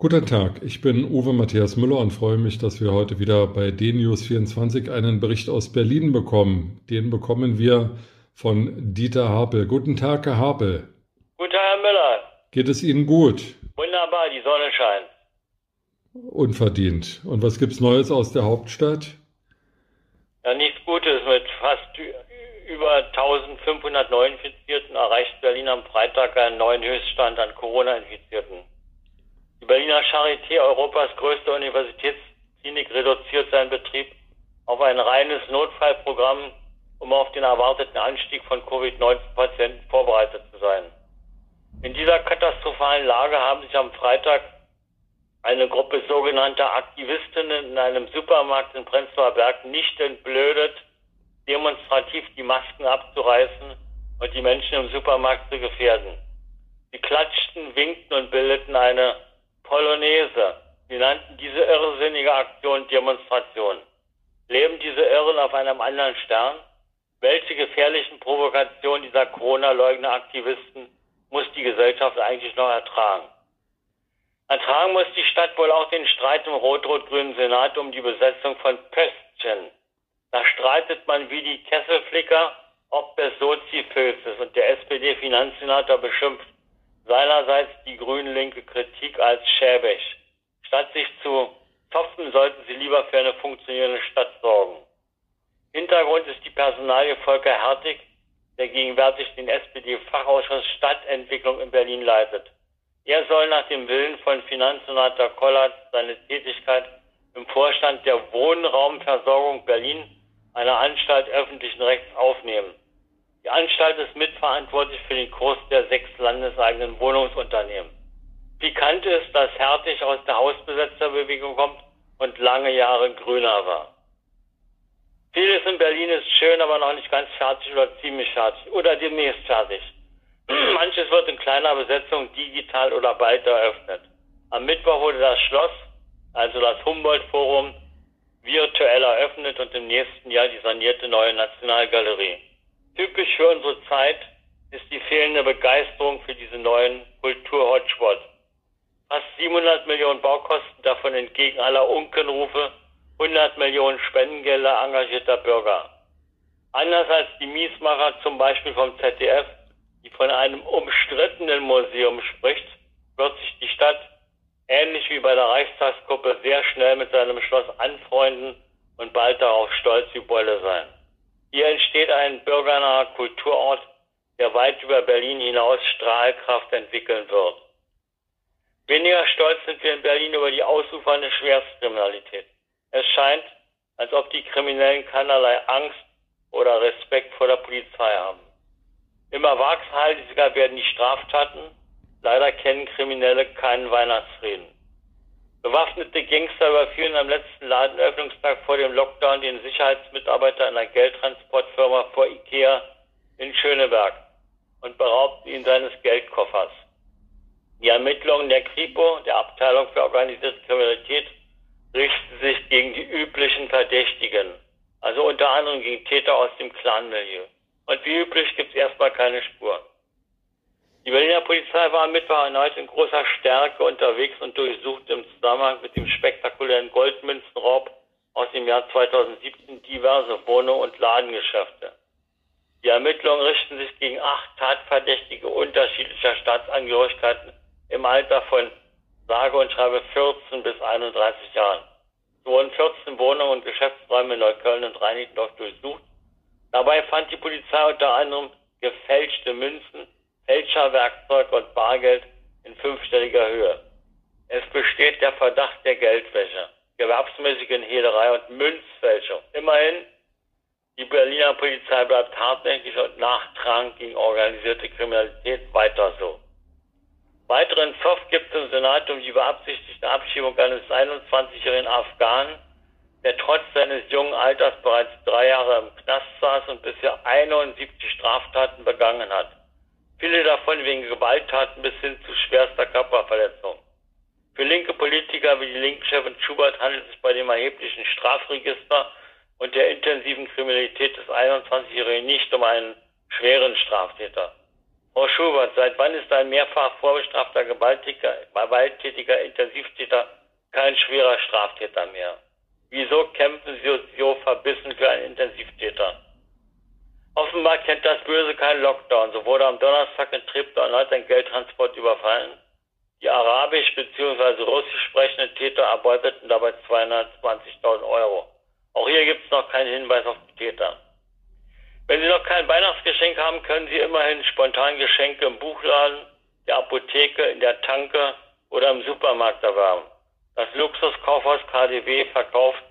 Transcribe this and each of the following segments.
Guten Tag, ich bin Uwe Matthias Müller und freue mich, dass wir heute wieder bei DNews24 einen Bericht aus Berlin bekommen. Den bekommen wir von Dieter Harpel. Guten Tag, Herr Harpel. Guten Tag, Herr Müller. Geht es Ihnen gut? Wunderbar, die Sonne scheint. Unverdient. Und was gibt's Neues aus der Hauptstadt? Ja, nichts Gutes. Mit fast über 1500 Neuinfizierten erreicht Berlin am Freitag einen neuen Höchststand an Corona-Infizierten. Die Berliner Charité, Europas größte Universitätsklinik, reduziert seinen Betrieb auf ein reines Notfallprogramm, um auf den erwarteten Anstieg von Covid-19-Patienten vorbereitet zu sein. In dieser katastrophalen Lage haben sich am Freitag eine Gruppe sogenannter Aktivistinnen in einem Supermarkt in Prenzlauer Berg nicht entblödet, demonstrativ die Masken abzureißen und die Menschen im Supermarkt zu gefährden. Sie klatschten, winkten und bildeten eine Polonaise. Sie nannten diese irrsinnige Aktion Demonstration. Leben diese Irren auf einem anderen Stern? Welche gefährlichen Provokationen dieser Corona-Leugner-Aktivisten muss die Gesellschaft eigentlich noch ertragen? Ertragen muss die Stadt wohl auch den Streit im rot-rot-grünen Senat um die Besetzung von Pöstchen. Da streitet man wie die Kesselflicker, ob des Sozi-Filzes und der SPD-Finanzsenator beschimpft seinerseits die grün-linke Kritik als schäbig. Statt sich zu zopfen, sollten sie lieber für eine funktionierende Stadt sorgen. Hintergrund ist die Personalie Volker Hertig, der gegenwärtig den SPD-Fachausschuss Stadtentwicklung in Berlin leitet. Er soll nach dem Willen von Finanzsenator Kollert seine Tätigkeit im Vorstand der Wohnraumversorgung Berlin, einer Anstalt öffentlichen Rechts, aufnehmen. Die Anstalt ist mitverantwortlich für den Kurs der sechs landeseigenen Wohnungsunternehmen. Pikant ist, dass Hertig aus der Hausbesetzerbewegung kommt und lange Jahre Grüner war. Vieles in Berlin ist schön, aber noch nicht ganz fertig oder ziemlich fertig oder demnächst fertig. Manches wird in kleiner Besetzung digital oder bald eröffnet. Am Mittwoch wurde das Schloss, also das Humboldt-Forum, virtuell eröffnet und im nächsten Jahr die sanierte neue Nationalgalerie. Typisch für unsere Zeit ist die fehlende Begeisterung für diesen neuen Kultur-Hotspot. Fast 700 Millionen Baukosten, davon entgegen aller Unkenrufe 100 Millionen Spendengelder engagierter Bürger. Anders als die Miesmacher zum Beispiel vom ZDF, die von einem umstrittenen Museum spricht, wird sich die Stadt ähnlich wie bei der Reichstagsgruppe sehr schnell mit seinem Schloss anfreunden und bald darauf stolz wie Bolle sein. Hier entsteht ein bürgernaher Kulturort, der weit über Berlin hinaus Strahlkraft entwickeln wird. Weniger stolz sind wir in Berlin über die ausufernde Schwerstkriminalität. Es scheint, als ob die Kriminellen keinerlei Angst oder Respekt vor der Polizei haben. Immer waghalsiger werden die Straftaten. Leider kennen Kriminelle keinen Weihnachtsfrieden. Bewaffnete Gangster überführen am letzten Ladenöffnungstag vor dem Lockdown den Sicherheitsmitarbeiter einer Geldtransportfirma vor Ikea in Schöneberg und beraubten ihn seines Geldkoffers. Die Ermittlungen der Kripo, der Abteilung für organisierte Kriminalität, richten sich gegen die üblichen Verdächtigen, also unter anderem gegen Täter aus dem Clanmilieu. Und wie üblich gibt es erstmal keine Spur. Die Berliner Polizei war am Mittwoch erneut in großer Stärke unterwegs und durchsucht im Zusammenhang mit dem spektakulären Goldmünzenraub aus dem Jahr 2017 diverse Wohnungen und Ladengeschäfte. Die Ermittlungen richten sich gegen acht Tatverdächtige unterschiedlicher Staatsangehörigkeiten im Alter von sage und schreibe 14 bis 31 Jahren. So wurden 14 Wohnungen und Geschäftsräume in Neukölln und Reinickendorf durchsucht. Dabei fand die Polizei unter anderem gefälschte Münzen, Fälscherwerkzeug und Bargeld in fünfstelliger Höhe. Es besteht der Verdacht der Geldwäsche, gewerbsmäßigen Hehlerei und Münzfälschung. Immerhin, Die Berliner Polizei bleibt hartnäckig und nachtragend gegen organisierte Kriminalität weiter so. Weiteren Zoff gibt es im Senat um die beabsichtigte Abschiebung eines 21-jährigen Afghanen, der trotz seines jungen Alters bereits drei Jahre im Knast saß und bisher 71 Straftaten begangen hat. Viele davon wegen Gewalttaten bis hin zu schwerster Körperverletzung. Für linke Politiker wie die linken Chefin Schubert handelt es bei dem erheblichen Strafregister und der intensiven Kriminalität des 21-Jährigen nicht um einen schweren Straftäter. Frau Schubert, seit wann ist ein mehrfach vorbestrafter gewalttätiger, gewalttätiger Intensivtäter kein schwerer Straftäter mehr? Wieso kämpfen Sie so verbissen für einen Intensivtäter? Offenbar kennt das Böse keinen Lockdown. So wurde am Donnerstag in Treptow erneut ein Geldtransport überfallen. Die arabisch bzw. russisch sprechenden Täter erbeuteten dabei 220.000 Euro. Auch hier gibt es noch keinen Hinweis auf die Täter. Wenn Sie noch kein Weihnachtsgeschenk haben, können Sie immerhin spontan Geschenke im Buchladen, der Apotheke, in der Tanke oder im Supermarkt erwerben. Das Luxuskaufhaus KDW verkauft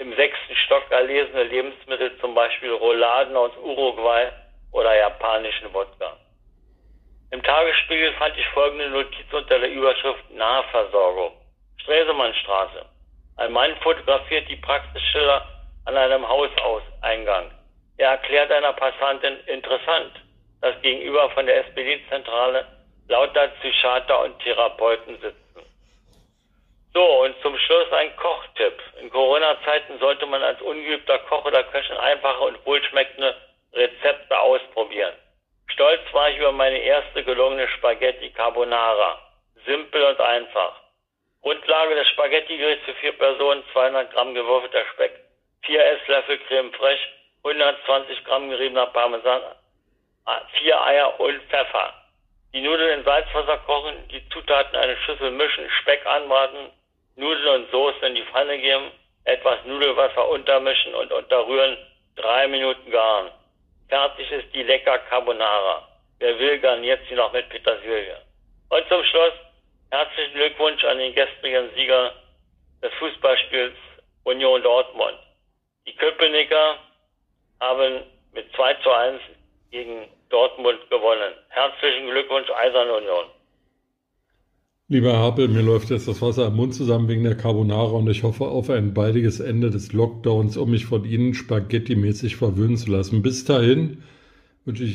im sechsten Stock erlesene Lebensmittel, zum Beispiel Rouladen aus Uruguay oder japanischen Wodka. Im Tagesspiegel fand ich folgende Notiz unter der Überschrift Nahversorgung. Stresemannstraße. Ein Mann fotografiert die Praxisschilder an einem Hauseingang. Er erklärt einer Passantin interessant, dass gegenüber von der SPD-Zentrale lauter Psychiater und Therapeuten sitzen. So, und zum Schluss ein Kochtipp. In Corona-Zeiten sollte man als ungeübter Koch oder Köchin einfache und wohlschmeckende Rezepte ausprobieren. Stolz war ich über meine erste gelungene Spaghetti Carbonara. Simpel und einfach. Grundlage des Spaghetti-Gerichts für vier Personen, 200 Gramm gewürfelter Speck, 4 Esslöffel Creme fraiche, 120 Gramm geriebener Parmesan, 4 Eier und Pfeffer. Die Nudeln in Salzwasser kochen, die Zutaten in eine Schüssel mischen, Speck anbraten, Nudeln und Soße in die Pfanne geben, etwas Nudelwasser untermischen und unterrühren, drei Minuten garen. Fertig ist die lecker Carbonara. Wer will, garniert sie noch mit Petersilie. Und zum Schluss herzlichen Glückwunsch an den gestrigen Sieger des Fußballspiels Union Dortmund. Die Köpenicker haben mit 2 zu 1 gegen Dortmund gewonnen. Herzlichen Glückwunsch, Eisern Union. Lieber Harpel, mir läuft jetzt das Wasser am Mund zusammen wegen der Carbonara und ich hoffe auf ein baldiges Ende des Lockdowns, um mich von Ihnen spaghettimäßig verwöhnen zu lassen. Bis dahin wünsche ich